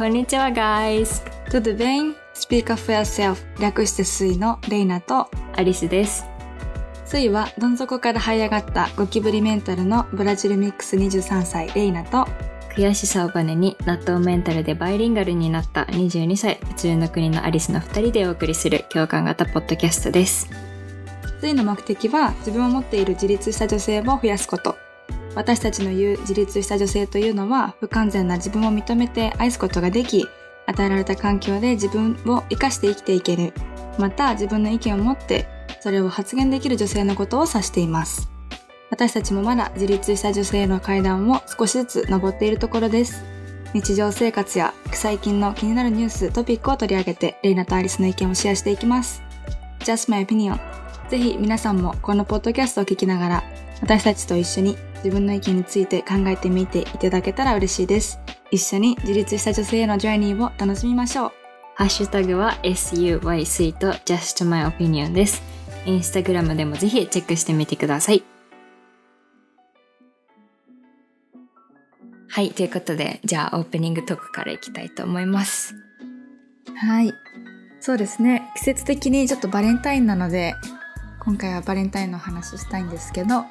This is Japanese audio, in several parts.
こんにちは guys Tudo bem? Speak up for yourself. 略してスイのレイナと。アリスです。スイはどん底から這い上がったゴキブリメンタルのブラジルミックス23歳レイナと。悔しさをバネに納豆メンタルでバイリンガルになった22歳普通の国のアリスの2人でお送りする共感型ポッドキャストです。スイの目的は自分を持っている自立した女性を増やすこと私たちの言う自立した女性というのは不完全な自分を認めて愛すことができ与えられた環境で自分を生かして生きていける。また自分の意見を持ってそれを発言できる女性のことを指しています。私たちもまだ自立した女性の階段を少しずつ登っているところです。日常生活や最近の気になるニューストピックを取り上げてレイナとアリスの意見をシェアしていきます。Just my opinion. ぜひ皆さんもこのポッドキャストを聞きながら私たちと一緒に自分の意見について考えてみていただけたら嬉しいです。一緒に自立した女性へのジャーニーを楽しみましょう。ハッシュタグは SUYC と Just My Opinion ですインスタグラムでもぜひチェックしてみてくださいはいということでじゃあオープニングトークからいきたいと思いますはい。そうですね。季節的にちょっとバレンタインなので、今回はバレンタインの話したいんですけど、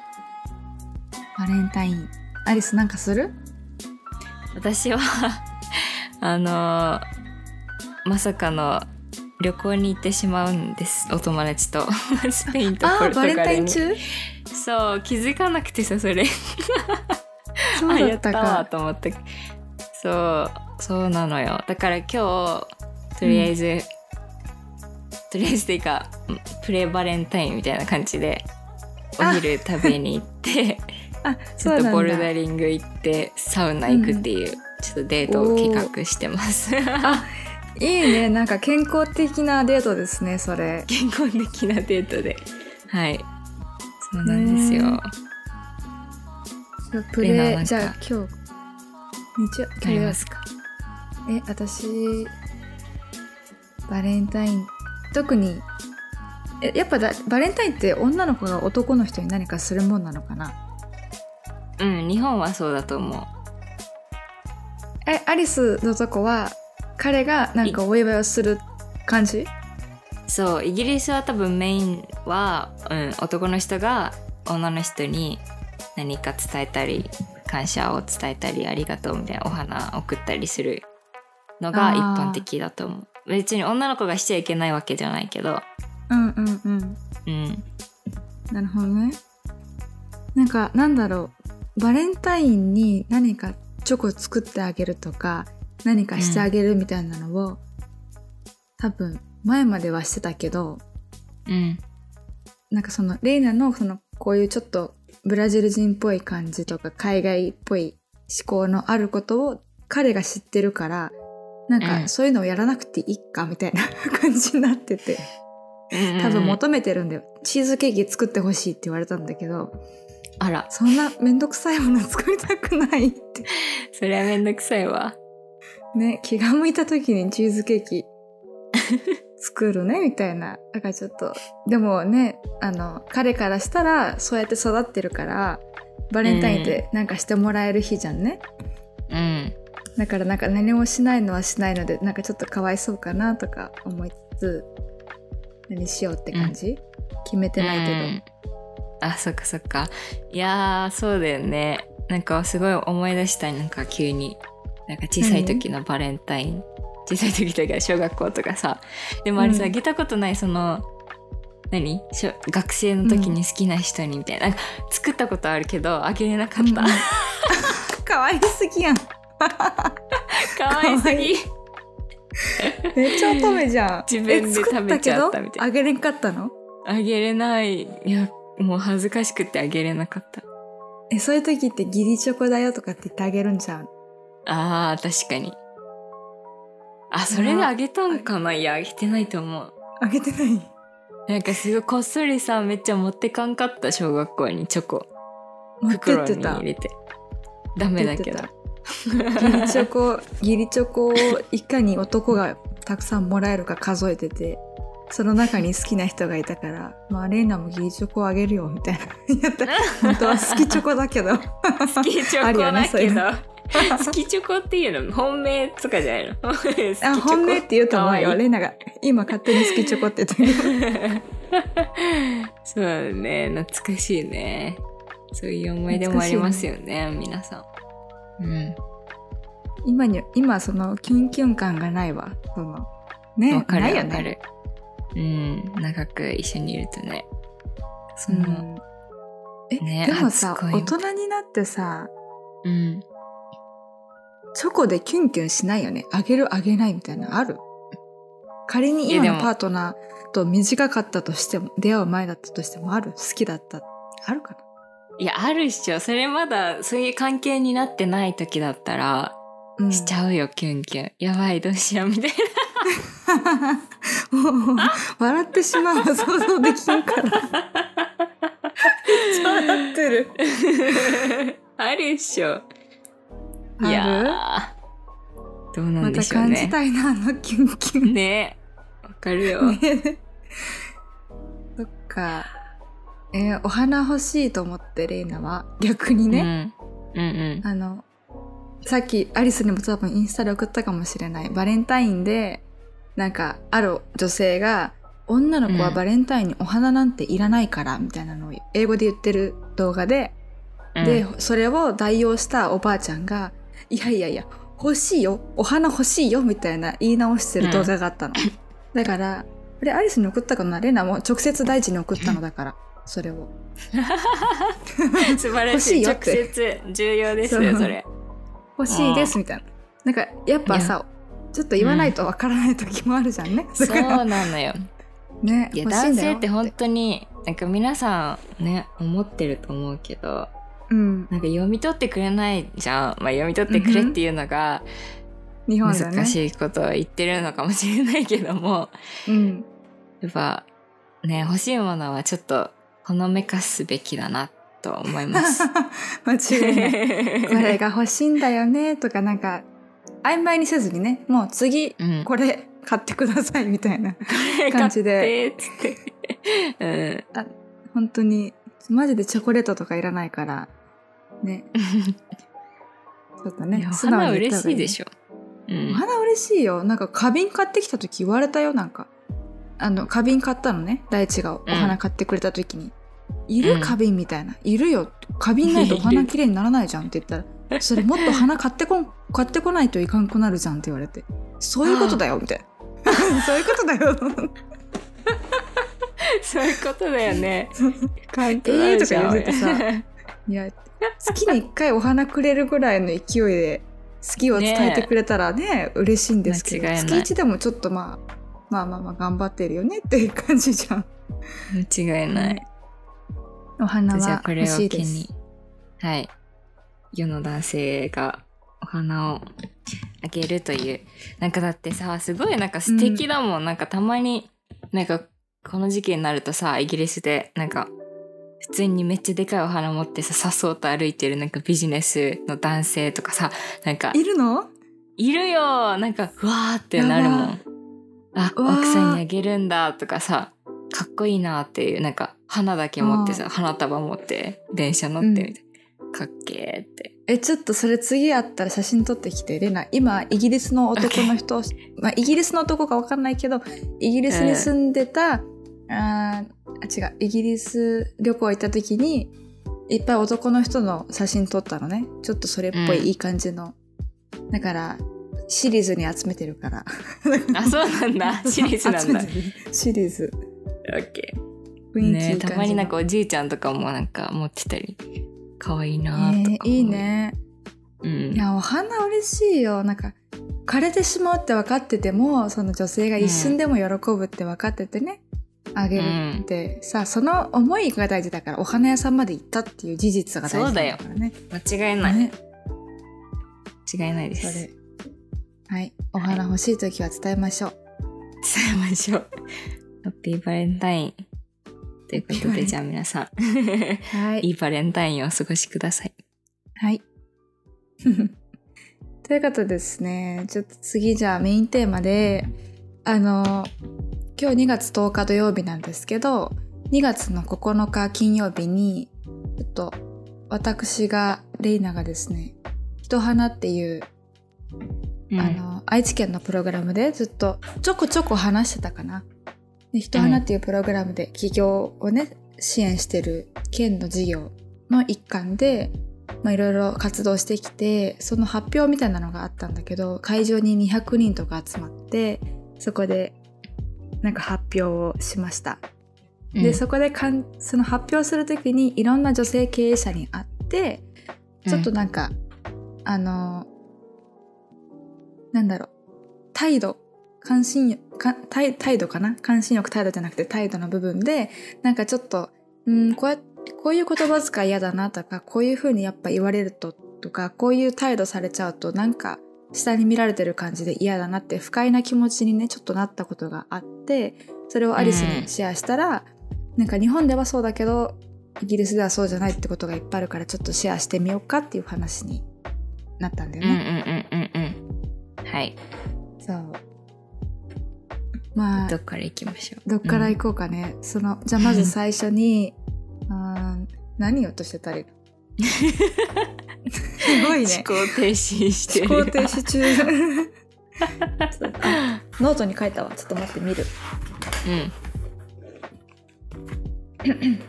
バレンタイン。アリスなんかする？私は あのまさかの旅行に行ってしまうんです。お友達と。スペインとポルトガルに。バレンタイン中？そう気づかなくてさそれ。そうだったか。と思って。そうそうなのよ。だから今日とりあえず、とりあえずっていうかプレバレンタインみたいな感じでお昼食べに行って あ、ちょっとボルダだ。リング行ってサウナ行くっていう、ちょっとデートを計画してます。あ、いいね。なんか健康的なデートですね、それ。健康的なデートで。はい。そうなんですよ。プレ、じゃあ今日、日曜、ありますか？え、私、バレンタイン、特に、えやっぱだバレンタインって女の子が男の人に何かするもんなのかな？うん日本はそうだと思う。え、アリスのとこは、彼がなんかお祝いをする感じ？そうイギリスは多分メインは、うん、男の人が女の人に何か伝えたり感謝を伝えたりありがとうみたいなお花送ったりするのが一般的だと思う別に女の子がしちゃいけないわけじゃないけどうんうんうん。うんなるほどね。なんか、なんだろう。バレンタインに何かチョコ作ってあげるとか、何かしてあげるみたいなのを、多分、前まではしてたけど、うんなんかその、レイナのその、こういうちょっとブラジル人っぽい感じとか、海外っぽい思考のあることを彼が知ってるから、なんうんかそういうのをやらなくていいかみたいな 感じになってて、多分求めてるんだよ。チーズケーキ作ってほしいって言われたんだけど、あらそんなめんどくさいもの作りたくないって。それはめんどくさいわね、気が向いた時にチーズケーキ作るね、みたいな。だからちょっと、でもね、あの、彼からしたらそうやって育ってるから、バレンタインってなんかしてもらえる日じゃんね。うんだからなんか何もしないのはしないので、なんかちょっとかわいそうかなとか思いつつ、何しようって感じ、決めてないけど。うん。あそっかそっか。いやーそうだよね。なんかすごい思い出したなんか急に。なんか小さい時のバレンタイン。小さい時とか小学校とかさ。でもあれさ、うん。あげたことないその何？しょ学生の時に好きな人にみたいな,、なんか作ったことあるけどあげれなかった、うん。かわいすぎやん。かわいすぎ。めっちゃ乙女じゃん。自分で食べちゃったみたいな。あげれんかったの？あげれない。いやもう恥ずかしくてあげれなかった。え、そういう時ってギリチョコだよとかって言ってあげるんじゃん？あー確かに。あそれであげたんかな？いやあげてないと思う。あげてない？なんかすごいこっそりさめっちゃ持ってかんかった小学校にチョコ。持ってっ袋てた。に入れて。ダメだけどギリチョコ、ギリチョコをいかに男がたくさんもらえるか数えてて、その中に好きな人がいたから、まあ、レイナもギリチョコあげるよ、みたいな。やった本当は好きチョコだけど。好きチョコだけど、ね好きチョコっていうの？本命とかじゃないの？好きチョコあ、本命って言うと思うよ。レナが。今勝手に好きチョコって言ってる。そうだね懐かしいねそういう思い出もありますよね皆さんうん今に、今そのキュンキュン感がないわ。その、ね。わかるないよね。わかる、うん長く一緒にいるとねそのうんえ、ねでもさ、大人になってさ、うんチョコでキュンキュンしないよね。あげるあげないみたいなのある？仮に今のパートナーと短かったとしても、出会う前だったとしてもある？好きだった？あるかいやあるっしょ。それまだそういう関係になってない時だったらな、うん、しちゃうよキュンキュン。やばいどうしようみたいもう 笑ってしまう想像できんから。笑ってる。な あるっしょ。ある？いやーどうなんまたでしょうね。感じたいな、あのキュンキュン。ね。わかるよ、ね。そっか。えーお花欲しいと思って、レイナは。逆にね。うん、うんあの、さっきアリスにも多分インスタで送ったかもしれない。バレンタインで、なんか、ある女性が、女の子はバレンタインにお花なんていらないから、みたいなのを英語で言ってる動画で、うんで、それを代用したおばあちゃんが、いやいやいや、欲しいよ、お花欲しいよ、みたいな言い直してる動画があったの。だから、これアリスに送ったかな？レナも直接大地に送ったのだから、それを。素晴ら欲しい直接重要ですよそれ欲しいです、みたいな。なんか、やっぱさ、ちょっと言わないとわからない時もあるじゃんね。そうなのよね、男性って本当になんか皆さんね思ってると思うけどうん。なんか読み取ってくれないじゃん、まあ、読み取ってくれっていうのが日本。難しいことを言ってるのかもしれないけどもうん。やっぱね欲しいものはちょっとほのめかすべきだなと思います。間違いない。これが欲しいんだよね、とかなんか、曖昧にせずにね、もう次、うん、これ買ってくださいみたいな感じで、買ってっつって。本当に、マジでチョコレートとかいらないから、ね、ちょっとうん。ね素直花に言った方がいい嬉しいでしょ。うんお。花嬉しいよ。なんか花瓶買ってきた時言われたよ、なんか。あの、花瓶買ったのね。大地がお花買ってくれた時に。いるうん花瓶みたいな。いるよ。花瓶ないと お花綺麗にならないじゃんって言ったら、それもっと花買ってこん、買ってこないといかんくなるじゃんって言われて。そういうことだよ、みたいな。そういうことだよ。そういうことだよね。ええーとか言っててさ。いや、月に一回お花くれるぐらいの勢いで好きを伝えてくれたらね、嬉しいんですけど、月一でもちょっとまあ、まあまあまあ頑張ってるよねっていう感じじゃん。間違いない。お花はじゃあこれを欲しいです機に。、はい。世の男性がお花をあげるという。なんかだってさ、すごいなんか素敵だもん。なんかたまに、なんかこの時期になるとさ、イギリスでなんか普通にめっちゃでかいお花持ってさ、さっそうと歩いてるなんかビジネスの男性とかさ、なんかいるの？いるよなんか、うわーってなるもやん。あ、奥さんにあげるんだとかさ、かっこいいなっていう、なんか、花だけ持ってさ、花束持って、電車乗ってみたいな。かっけーって。え、ちょっとそれ次あったら写真撮ってきて、レナ、今、イギリスの男の人、まあ、イギリスの男かわかんないけど、イギリスに住んでた、あーあ、違う、イギリス旅行行った時に、いっぱい男の人の写真撮ったのね。ちょっとそれっぽうんいいい感じの。だから、シリーズに集めてるから。あ、そうなんだ。シリーズなんだ。シリーズ。オッケ雰囲気いいねたまになんかおじいちゃんとかもなんか持ってたり、かわいいなーとか、えーいい。ね。うんい。や、お花嬉しいよ。なんか、枯れてしまうって分かってても、その女性が一瞬でも喜ぶって分かっててね、あげるって、さ、その思いが大事だから、お花屋さんまで行ったっていう事実が大事だからね。間違いない。ね。間違いないでそす。はい。お花欲しい時は伝えましょう。えましょう。ハッピーバレンタイン。ということで、じゃあ皆さん。はい。いいバレンタインをお過ごしください。はい。ということでですね、ちょっと次じゃあメインテーマで、あの、今日2月10日土曜日なんですけど、2月の9日金曜日に、ちょっと私が、レイナがですね、一人花っていう、うんあの愛知県のプログラムでずっとちょこちょこ話してたかな。で人花っていうプログラムで起業をね支援してる県の事業の一環でまあいろいろ活動してきてその発表みたいなのがあったんだけど会場に200人とか集まってそこでなんか発表をしました。で、そこでかんその発表するときにいろんな女性経営者に会ってちょっとなんか、あのなんだろう。態度。関心欲か態態度かな？関心欲態度じゃなくて態度の部分でなんかちょっとうんこうやこういう言葉遣い嫌だなとかこういうふうにやっぱ言われるととかこういう態度されちゃうとなんか下に見られてる感じで嫌だなって不快な気持ちにねちょっとなったことがあってそれをアリスにシェアしたら、なんか日本ではそうだけどイギリスではそうじゃないってことがいっぱいあるからちょっとシェアしてみようかっていう話になったんだようんうんね。うんうんうんはい。そう。まあどっから行きましょう？どっから行こうかね、そのじゃあまず最初に あー何をとしてたらいいのすごいね。思考停止してる。思考停止中。ノートに書いたわ。ちょっと待って見る。うん。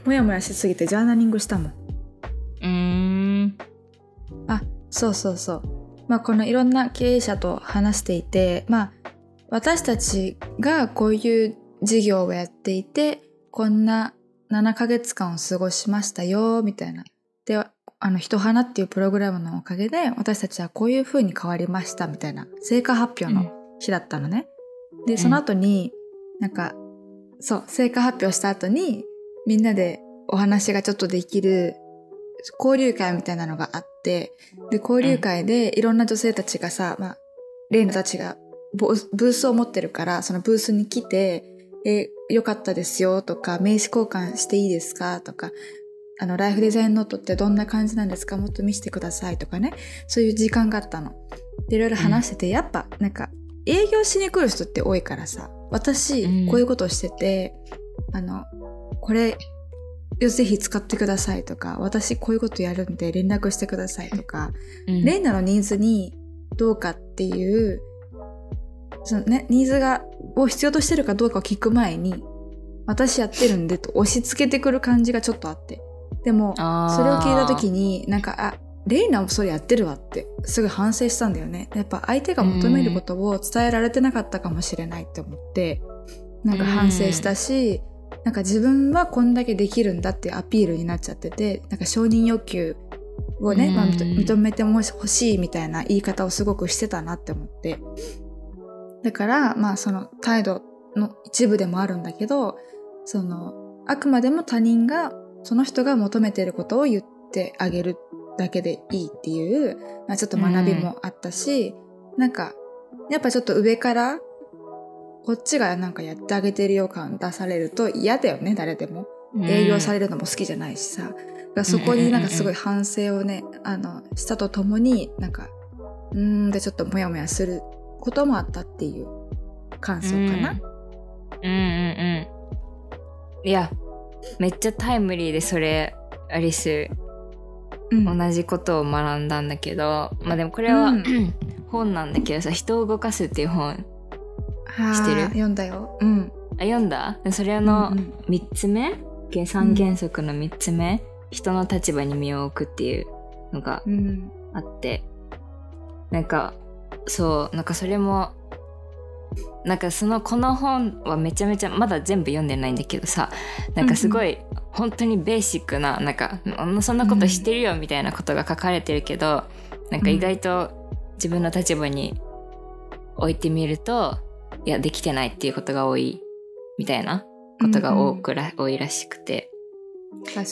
もやもやしすぎてジャーナリングしたもん。うーん。あそうそうそうまあこのいろんな経営者と話していてまあ私たちがこういう事業をやっていてこんな7ヶ月間を過ごしましたよみたいな。であの人花っていうプログラムのおかげで私たちはこういう風に変わりましたみたいな。成果発表の日だったのね、でその後になんかそう成果発表した後にみんなでお話がちょっとできる交流会みたいなのがあってで交流会でいろんな女性たちがさ、まあ、レイナたちがボブースを持ってるからそのブースに来て「えよかったですよ」とか「名刺交換していいですか?」とかあの、ライフデザインノートってどんな感じなんですか？もっと見せてくださいとかね。そういう時間があったの。で、いろいろ話してて、やっぱ、なんか、営業しに来る人って多いからさ、私、うんこういうことをしてて、あの、これ、ぜひ使ってくださいとか、私こういうことやるんで連絡してくださいとか、うんレイナのニーズにどうかっていう、そのね、ニーズが、を必要としてるかどうかを聞く前に、私やってるんでと押し付けてくる感じがちょっとあって。でも、それを聞いた時に、なんか、あ、レイナもそれやってるわって、すぐ反省したんだよね。やっぱ相手が求めることを伝えられてなかったかもしれないって思って、なんか反省したし、なんか自分はこんだけできるんだっていうアピールになっちゃってて、なんか承認欲求をね、うんまあ、認認めてほしいみたいな言い方をすごくしてたなって思って。だから、まあその態度の一部でもあるんだけど、その、あくまでも他人が、その人が求めていることを言ってあげるだけでいいっていう、まあちょっと学びもあったし、なんか、やっぱちょっと上から、こっちがなんかやってあげてるよ感出されると嫌だよね、誰でも。営業されるのも好きじゃないしさ。だからそこになんかすごい反省をね、あの、したとともに、なんか、うーんでちょっとモヤモヤすることもあったっていう感想かな。うんうんうんいやめっちゃタイムリーでそれアリスうん。同じことを学んだんだけど、まあでもこれは、うん 本なんだけどさ「人を動かす」っていう本はあしてる？読んだよ。うん。あ読んだ？それのうんうん。3つ目？3原則の3つ目、人の立場に身を置くっていうのがうん。あって。なんかそうなんかそれもなんかそのこの本はめちゃめちゃまだ全部読んでないんだけどさ。なんかすごい本当にベーシックななんかそんなこと知ってるよみたいなことが書かれてるけど、なんか意外と自分の立場に置いてみるといやできてないっていうことが多いみたいなことが多くら、多いらしくて。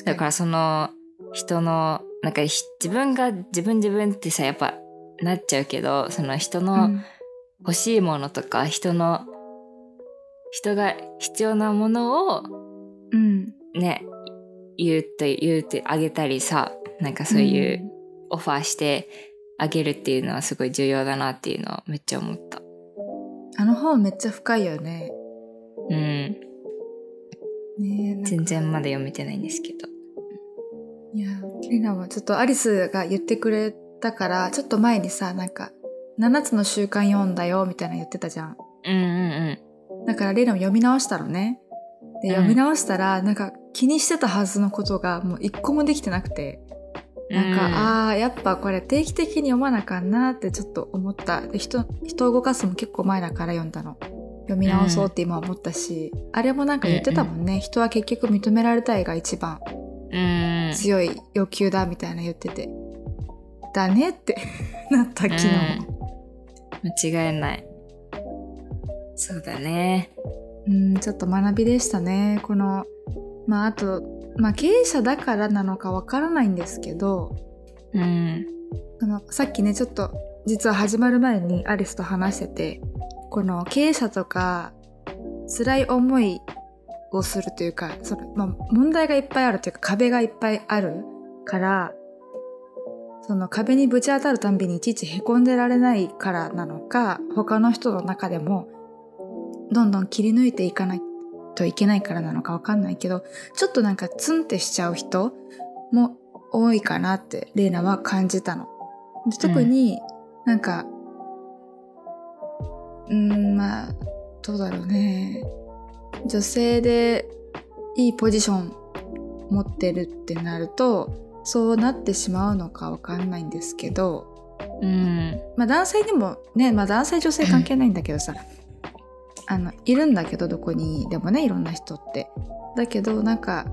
だからその人のなんかひ自分が自分自分ってさやっぱなっちゃうけどその人うのん欲しいものとか人の人が必要なものをうん。ね言うって言うてあげたりさなんかそういうオファーしてあげるっていうのはすごい重要だなっていうのはめっちゃ思った。あの本めっちゃ深いよね。うんね全然まだ読めてないんですけど。いや、リナはちょっとアリスが言ってくれだからちょっと前にさなんか7つの習慣読んだよみたいなの言ってたじゃんうんうんだからレイナも読み直したのねでうん読み直したら、なんか気にしてたはずのことがもう一個もできてなくてうん。なんか、うん。ああやっぱこれ定期的に読まなあかんなってちょっと思った。で人人を動かすのも結構前だから読んだの。読み直そうって今思ったし、あれもなんか言ってたもんね、人は結局認められたいが一番うん。強い欲求だみたいな言ってて。だねって なった昨日、間違いない。そうだね。うん、ちょっと学びでしたね。この、まああと、まあ経営者だからなのかわからないんですけど、うん。そのさっきね、ちょっと実は始まる前にアリスと話してて、この経営者とか辛い思いをするというか、そのまあ、問題がいっぱいあるというか壁がいっぱいあるから、その壁にぶち当たるたんびにいちいち凹んでられないからなのか、他の人の中でもどんどん切り抜いていかないといけないからなのかわかんないけど、ちょっとなんかツンってしちゃう人も多いかなってレイナは感じたの。で特になんか、うーん、まあ、どうだろうね。女性でいいポジション持ってるってなると、そうなってしまうのかわかんないんですけど、うん。まあ男性にもね、まあ男性女性関係ないんだけどさ、あの、いるんだけどどこにでもね、いろんな人って。だけどなんか、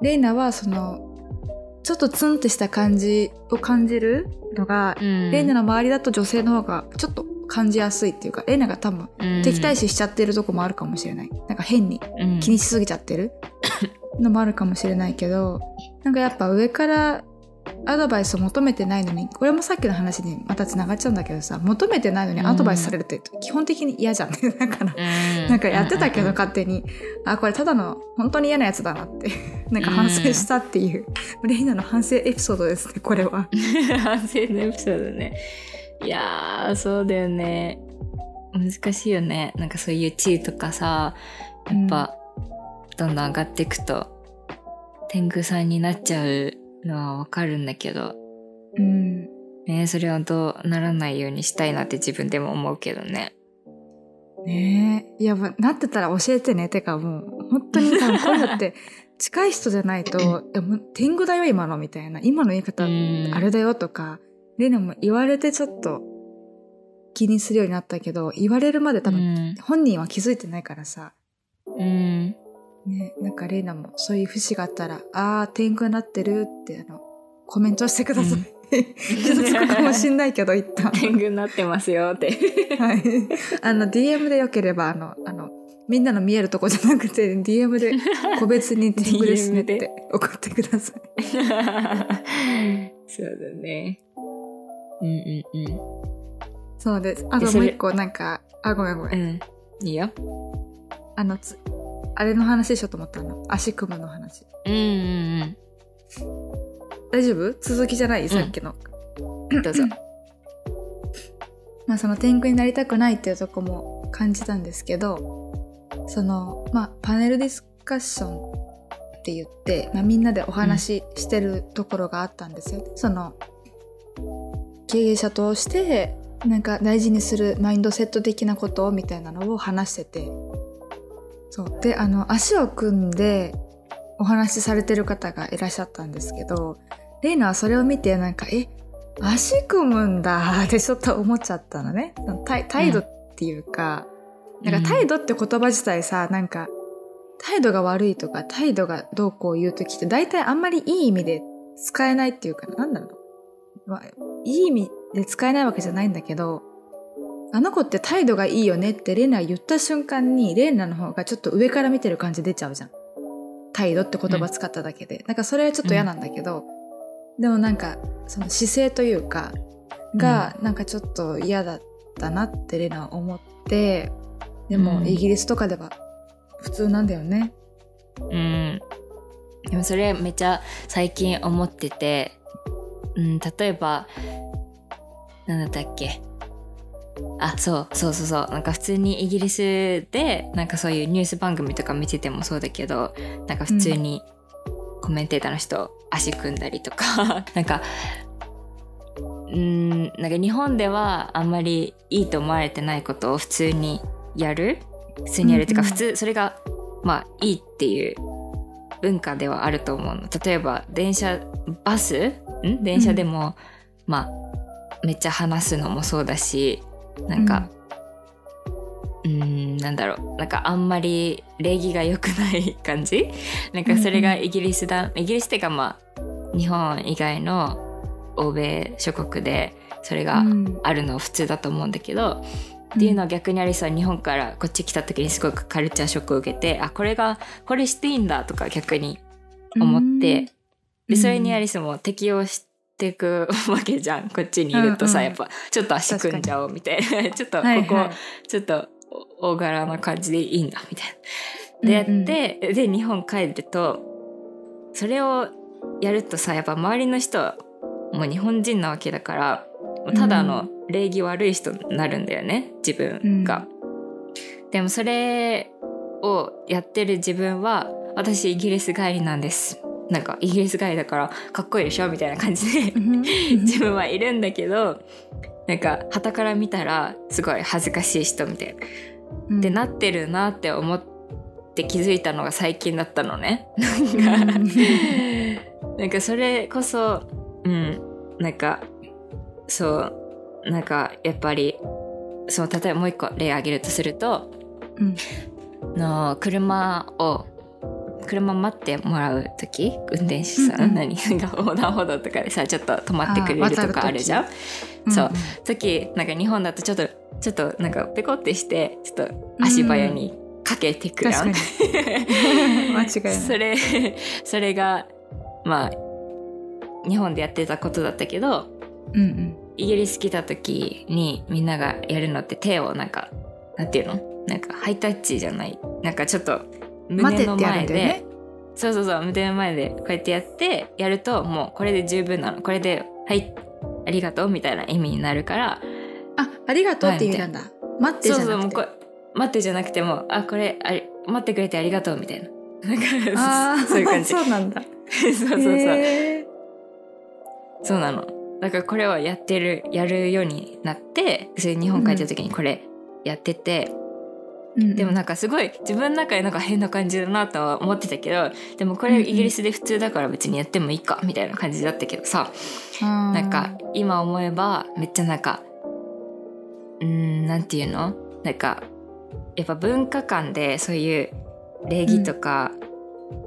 レイナはその、ちょっとツンってした感じを感じるのが、うん。レイナの周りだと女性の方がちょっと感じやすいっていうか、レイナが多分敵対視しちゃってるとこもあるかもしれない。なんか変に気にしすぎちゃってるのもあるかもしれないけど、なんかやっぱ上からアドバイスを求めてないのに、これもさっきの話にまた繋がっちゃうんだけどさ、求めてないのにアドバイスされるって基本的に嫌じゃんね。だから、うん、なんかやってたけどうん勝手に、あ、これただの本当に嫌なやつだなって、なんか反省したっていう、レイナの反省エピソードですね、これは。反省のエピソードね。いやー、そうだよね。難しいよね。なんかそういう地位とかさ、やっぱ、どんどん上がっていくと、天狗さんになっちゃうのはわかるんだけど、うん。ね、それはどうならないようにしたいなって自分でも思うけどね。ねえ。いや、なってたら教えてね。てかもう、本当に多分これだって、近い人じゃないと、いやもう天狗だよ、今の、みたいな。今の言い方、うんあれだよとか、レナも言われてちょっと気にするようになったけど、言われるまで多分、うん本人は気づいてないからさ。うん。ね、なんかレイナもそういう節があったら、あー、天狗になってるって、あの、コメントしてください。うん 傷つくかもしんないけど、一旦。天狗になってますよって。はい。あの、DM でよければ、あの、あの、みんなの見えるとこじゃなくて、DM で個別に天狗ですねって送ってください。そうだね。うんうんうん。そうです。あともう一個、なんか、あ、ごめんごめん。うん。いいよ。あの、つ、あれの話しようと思ったの。足組むの話。うんうん大丈夫？続きじゃない？さっきの。うん。どうぞ。まあその天狗になりたくないっていうとこも感じたんですけど、その、まあパネルディスカッションって言って、まあみんなでお話ししてるところがあったんですよ。その、経営者として、なんか大事にするマインドセット的なことみたいなのを話してて。そう。で、あの、足を組んでお話しされてる方がいらっしゃったんですけど、レイナはそれを見てなんか、え、足組むんだ ってちょっと思っちゃったのね。態態度っていうか、なんか態度って言葉自体さ、なんか、態度が悪いとか、態度がどうこう言うときって、大体あんまりいい意味で使えないっていうか、なんだろう。まあ、いい意味で使えないわけじゃないんだけど、あの子って態度がいいよねってレイナが言った瞬間に、レイナの方がちょっと上から見てる感じ出ちゃうじゃん。態度って言葉使っただけで。なんかそれはちょっと嫌なんだけど、でもなんか、その姿勢というか、が、なんかちょっと嫌だったなってレイナは思って、でもうんイギリスとかでは普通なんだよね。うん。でもそれめっちゃ最近思ってて、うん、例えば、なんだったっけ？あ、そう、そうそうそう。なんか普通にイギリスで、なんかそういうニュース番組とか見ててもそうだけど、なんか普通にコメンテーターの人足組んだりとか、なんか、うんなんか日本ではあんまりいいと思われてないことを普通にやる？普通にやるっていうか、普通それがまあいいっていう文化ではあると思うの。例えば電車バス？ん？電車でも、まあめっちゃ話すのもそうだしなんか、うーんなんだろう。なんかあんまり礼儀が良くない感じ？なんかそれがイギリスだ、イギリスっていうかまあ日本以外の欧米諸国でそれがうん。あるの普通だと思うんだけど、っていうのは逆にアリスは日本からこっち来た時にすごくカルチャーショックを受けてあこれがこれしていいんだとか逆に思って、でそれにアリスも適応していく わけじゃん。こっちにいるとさ、うんうん。やっぱちょっと足組んじゃおうみたいな。ちょっとここ、はいはい。ちょっと大柄な感じでいいんだみたいな。でやって、で日本帰るとそれをやるとさやっぱ周りの人はもう日本人なわけだからただあの礼儀悪い人になるんだよね自分が。でもそれをやってる自分は私イギリス帰りなんです。なんかイギリス帰りだからかっこいいでしょみたいな感じで自分はいるんだけどなんか傍から見たらすごい恥ずかしい人みたいな。ってなってるなって思って気づいたのが最近だったのね。なんかなんかそれこそうん。なんかそう。なんかやっぱりそう例えばもう一個例挙げるとすると、うん。の車を車待ってもらう時？運転手さん、うんうん。何？か横断歩道とかでさちょっと止まってくれるとかあるじゃん？そう。時なんか日本だとちょっとちょっとなんかペコってしてちょっと足早にかけてくやん。確かに。間違いない。それそれがまあ日本でやってたことだったけどうんうん。イギリス来た時にみんながやるのって手をなんかなんていうの？なんかハイタッチじゃない？なんかちょっと胸の前で、ねそうそうそう胸の前でこうやってやってやるともうこれで十分なのこれで「はいありがとう」みたいな意味になるから。あありがとうって意味なんだ。待ってじそうゃなくて。そうもうこれ待ってじゃなくてもあこれあり待ってくれてありがとうみたいな。なんかあー そういう感じ。そうなんだ。そうそうそう。へそうなの。だからこれをやってるやるようになってそれ日本帰った時にこれやってて、ーうんでもなんかすごい自分の中でなんか変な感じだなとは思ってたけどでもこれイギリスで普通だから別にやってもいいかみたいな感じだったけどさ、ななんか今思えばめっちゃなんかうーんなんていうの？なんかやっぱ文化間でそういう礼儀とか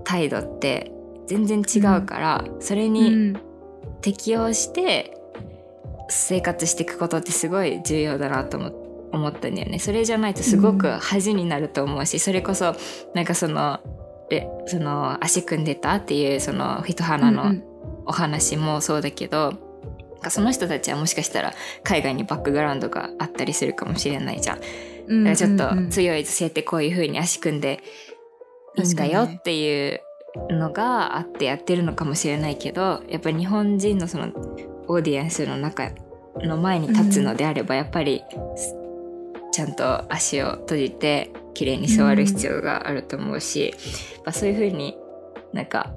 態度って全然違うから、それに適応して生活していくことってすごい重要だなと思思ったんだよね。それじゃないとすごく恥になると思うし、それこそなんかそのでその足組んでたっていうその人花のお話もそうだけど、なんかその人たちはもしかしたら海外にバックグラウンドがあったりするかもしれないじゃん。だからちょっと強い女性ってこういう風に足組んでいいんだよっていうのがあってやってるのかもしれないけどやっぱり日本人のそのオーディエンスの中の前に立つのであればやっぱりちゃんと足を閉じて綺麗に座る必要があると思うし、やっぱそういう風になんか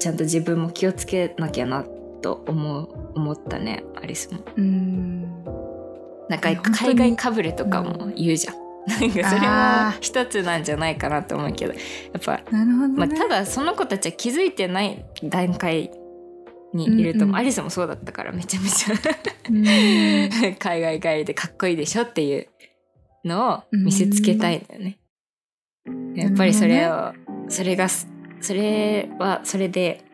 ちゃんと自分も気をつけなきゃなと思う思ったね。アリスも。うん。なんか海外かぶれとかも言うじゃん。なんかそれあも一つなんじゃないかなと思うけどやっぱ、なるほどね。まあ、ただその子たちは気づいてない段階にいると思う、うんうんアリスもそうだったからめちゃめちうん。ゃ 海外帰りでかっこいいでしょっていうのを見せつけたいんだよね。やっぱりそれを、それがすそれはそれで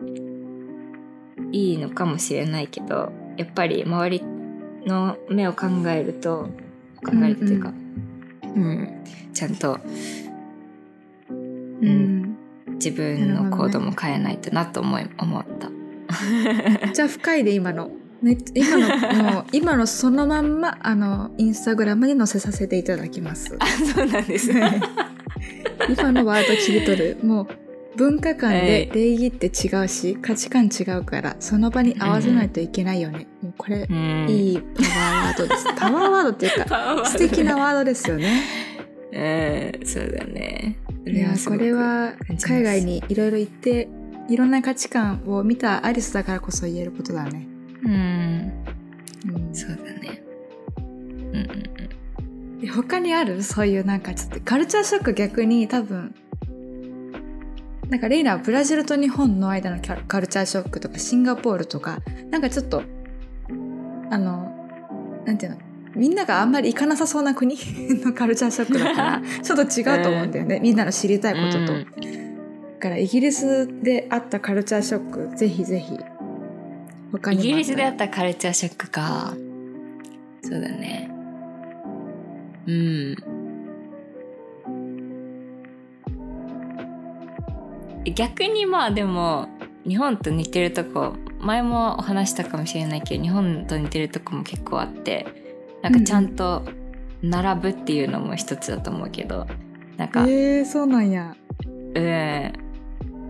いいのかもしれないけどやっぱり周りの目を考えると考えるというか、うんちゃんとうん自分の行動も変えないとなと思い思った。じゃあ深いで今の。め今のもう 今のそのまんまあのインスタグラムに載せさせていただきます。あそうなんです。今のワード切り取る。もう文化間はい。で礼儀って違うし価値観違うからその場に合わせないといけないよね、もうこれうん。いいパワーワードです。パワーワードっていうか素敵なワードですよね。うんそうだね。そいやこれは海外にいろいろ行っていろんな価値観を見たアリスだからこそ言えることだね。うん。そうだね。うんうんで他にあるそういうなんかちょっとカルチャーショック逆に多分なんかレイナはブラジルと日本の間のカルチャーショックとかシンガポールとかなんかちょっとあのなんていうのみんながあんまり行かなさそうな国のカルチャーショックだからちょっと違うと思うんだよね、みんなの知りたいことと。うん。だからイギリスであったカルチャーショックぜひぜひ。他にもイギリスであっったカルチャーショックか。そうだね。うん。逆にまあでも日本と似てるとこ前もお話したかもしれないけど日本と似てるとこも結構あってなんかちゃんと並ぶっていうのも一つだと思うけどなんか、えー、そうなんや。うん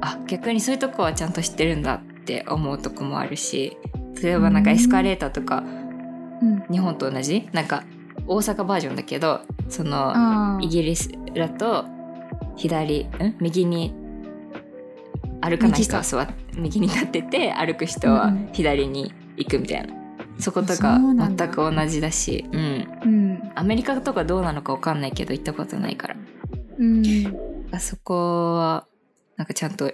あ逆にそういうとこはちゃんと知ってるんだって思うとこもあるし例えばなんかエスカレーターとかうん。日本と同じ？なんか大阪バージョンだけどそのイギリスだと左ん？右に歩かない人は座っ右に立ってて歩く人はうん。うん左に行くみたいな、そことそか全く同じだしうん。うん。アメリカとかどうなのか分かんないけど行ったことないから。うん。あそこはなんかちゃんと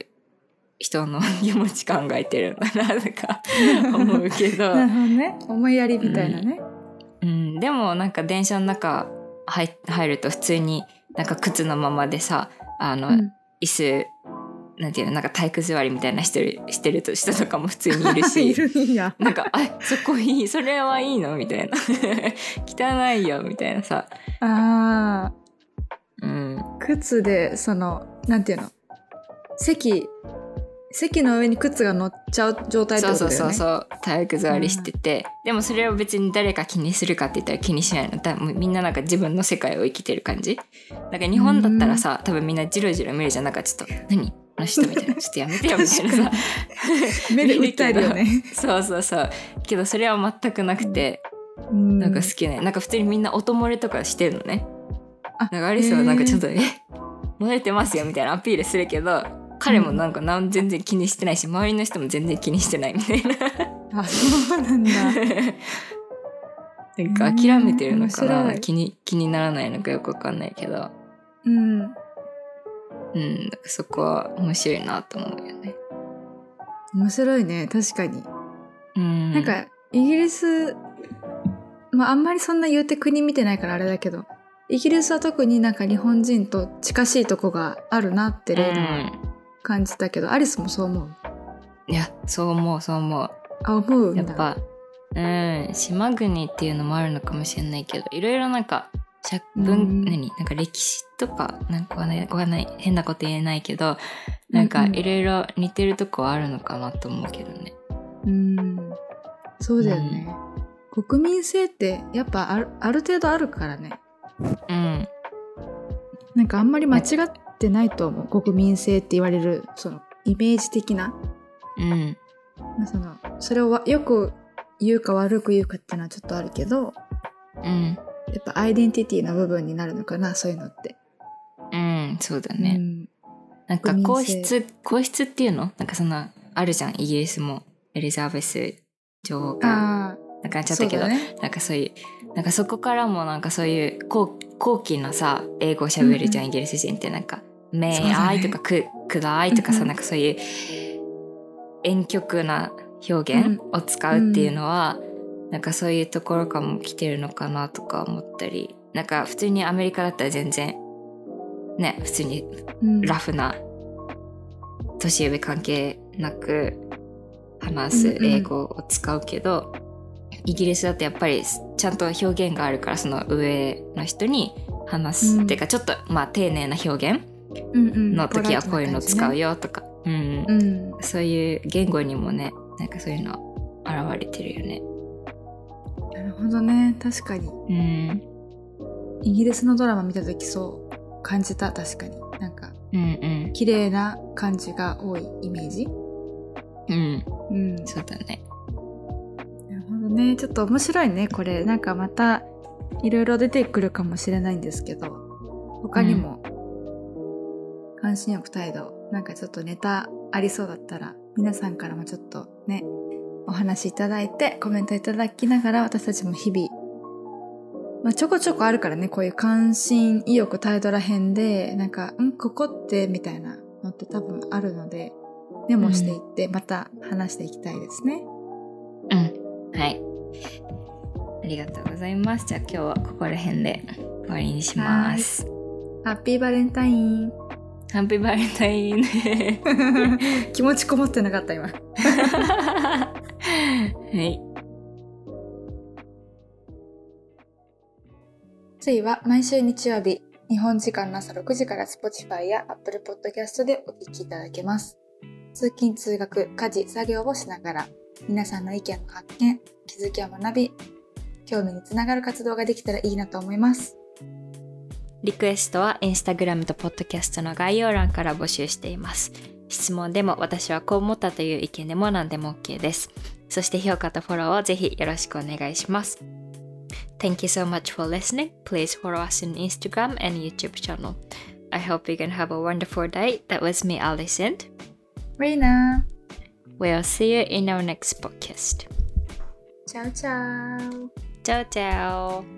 人の気持ち考えてるんだなとか 思うけど。なるほどね。思いやりみたいなね、うん、でもなんか電車の中入入ると普通になんか靴のままでさあの、うん。椅子なんていうのなんか体育座りみたいなしてるしてる人とかも普通にいる いしるんや。なんか「あそこいいそれはいいの?」みたいな「汚いよ」みたいなさ、あうん、ー靴でそのなんていうの？席席の上に靴が乗っちゃう状態ってそうことだよね。そうそうそう体育座りしてて、でもそれを別に誰か気にするかって言ったら気にしないの。だもうみんななんか自分の世界を生きてる感じ。なんか日本だったらさ多分みんなジロジロ見るじゃん。なんかちょっと「何？あの人」みたいな「ちょっとやめてよ」みたいな。さ 目で訴えるよね、そうそうそう。けどそれは全くなくてうん。なんか好きね、なんか普通にみんな音漏れとかしてるのね。あなんかアリスはなんかちょっと「へえ？漏れてますよ」みたいなアピールするけど彼もなんかなん全然気にしてないし周りの人も全然気にしてないみたいな。あそうなんだ。なんか諦めてるのかない。気に気にならないのかよくわかんないけど。うん。うんそこは面白いなと思うよね。面白いね確かに、うん。なんかイギリスまああんまりそんな言うて国見てないからあれだけどイギリスは特になんか日本人と近しいとこがあるなってレイナは感じたけど、アリスもそう思う？いやそう思うそう思う。あ思うやっぱうん島国っていうのもあるのかもしれないけどいろいろなんか文何なんか歴史とかなんかわかんない変なこと言えないけどなんかうんうん。いろいろ似てるとこはあるのかなと思うけどね。うん。そうだよね、国民性ってやっぱあるある程度あるからね。うん。なんかあんまり間違ってないと思う。国民性って言われるそのイメージ的な。うん。まあそのそれをわよく言うか悪く言うかっていうのはちょっとあるけどうん。やっぱアイデンティティの部分になるのかなそういうのって。うんそうだうね。ん。なんか皇性。室皇室っていうの？なんかそんなあるじゃん。イギリスも。エリザベス女王が。あなんかちゃあったけど、ね。なんかそういうなんかそこからもなんかそういう高高貴なさ英語を喋るじゃん、うん。イギリス人って。なんか「メイそうだね。アイ」とか「くくだい」とかさ、うんうん。なんかそういう婉曲な表現を使うっていうのは、なんかそういうところからも来てるのかなとか思ったりなんか普通にアメリカだったら全然ね普通にうん。ラフな年上関係なく話す英語を使うけど、イギリスだとやっぱりちゃんと表現があるからその上の人に話す、うんっていうかちょっとまあ丁寧な表現うんうんの時はこういうの使うよ。よとか、うんうん。そういう言語にもねなんかそういうの現れてるよね。なるほどね。確かに。うんイギリスのドラマ見た時そう感じた確かに。なんかうんうん綺麗な感じが多いイメージ。うんうん。そうだね。なるほどね。ちょっと面白いね、これ。なんかまた、いろいろ出てくるかもしれないんですけど、他にも、関心欲態度、なんかちょっとネタありそうだったら、皆さんからもちょっとね、お話しいただいて、コメントいただきながら私たちも日々、まあ、ちょこちょこあるからね、こういう関心、意欲、態度らへんで、なんか、んここって、みたいなのって多分あるので、メモしていって、また話していきたいですね。うん。はい。ありがとうございます。じゃあ今日はここら辺で終わりにします。ハッピーバレンタイン。ハッピーバレンタイン。気持ちこもってなかった、今。はい。次は毎週日曜日、日本時間の朝6時から Spotify や Apple Podcast でお聞きいただけます。通勤・通学、家事、作業をしながら、皆さんの意見の発見、気づきを学び、興味につながる活動ができたらいいなと思います。リクエストはインスタグラムとポッドキャストの概要欄から募集しています。質問でも私はこう思ったという意見でも何でも OK です。そして評価とフォローをぜひよろしくお願いします。Thank you so much for listening. Please follow us on Instagram and YouTube channel. I hope you can have a wonderful day. That was me, Alison. レイナ We'll see you in our next podcast. チャオチャオ Ciao, ciao.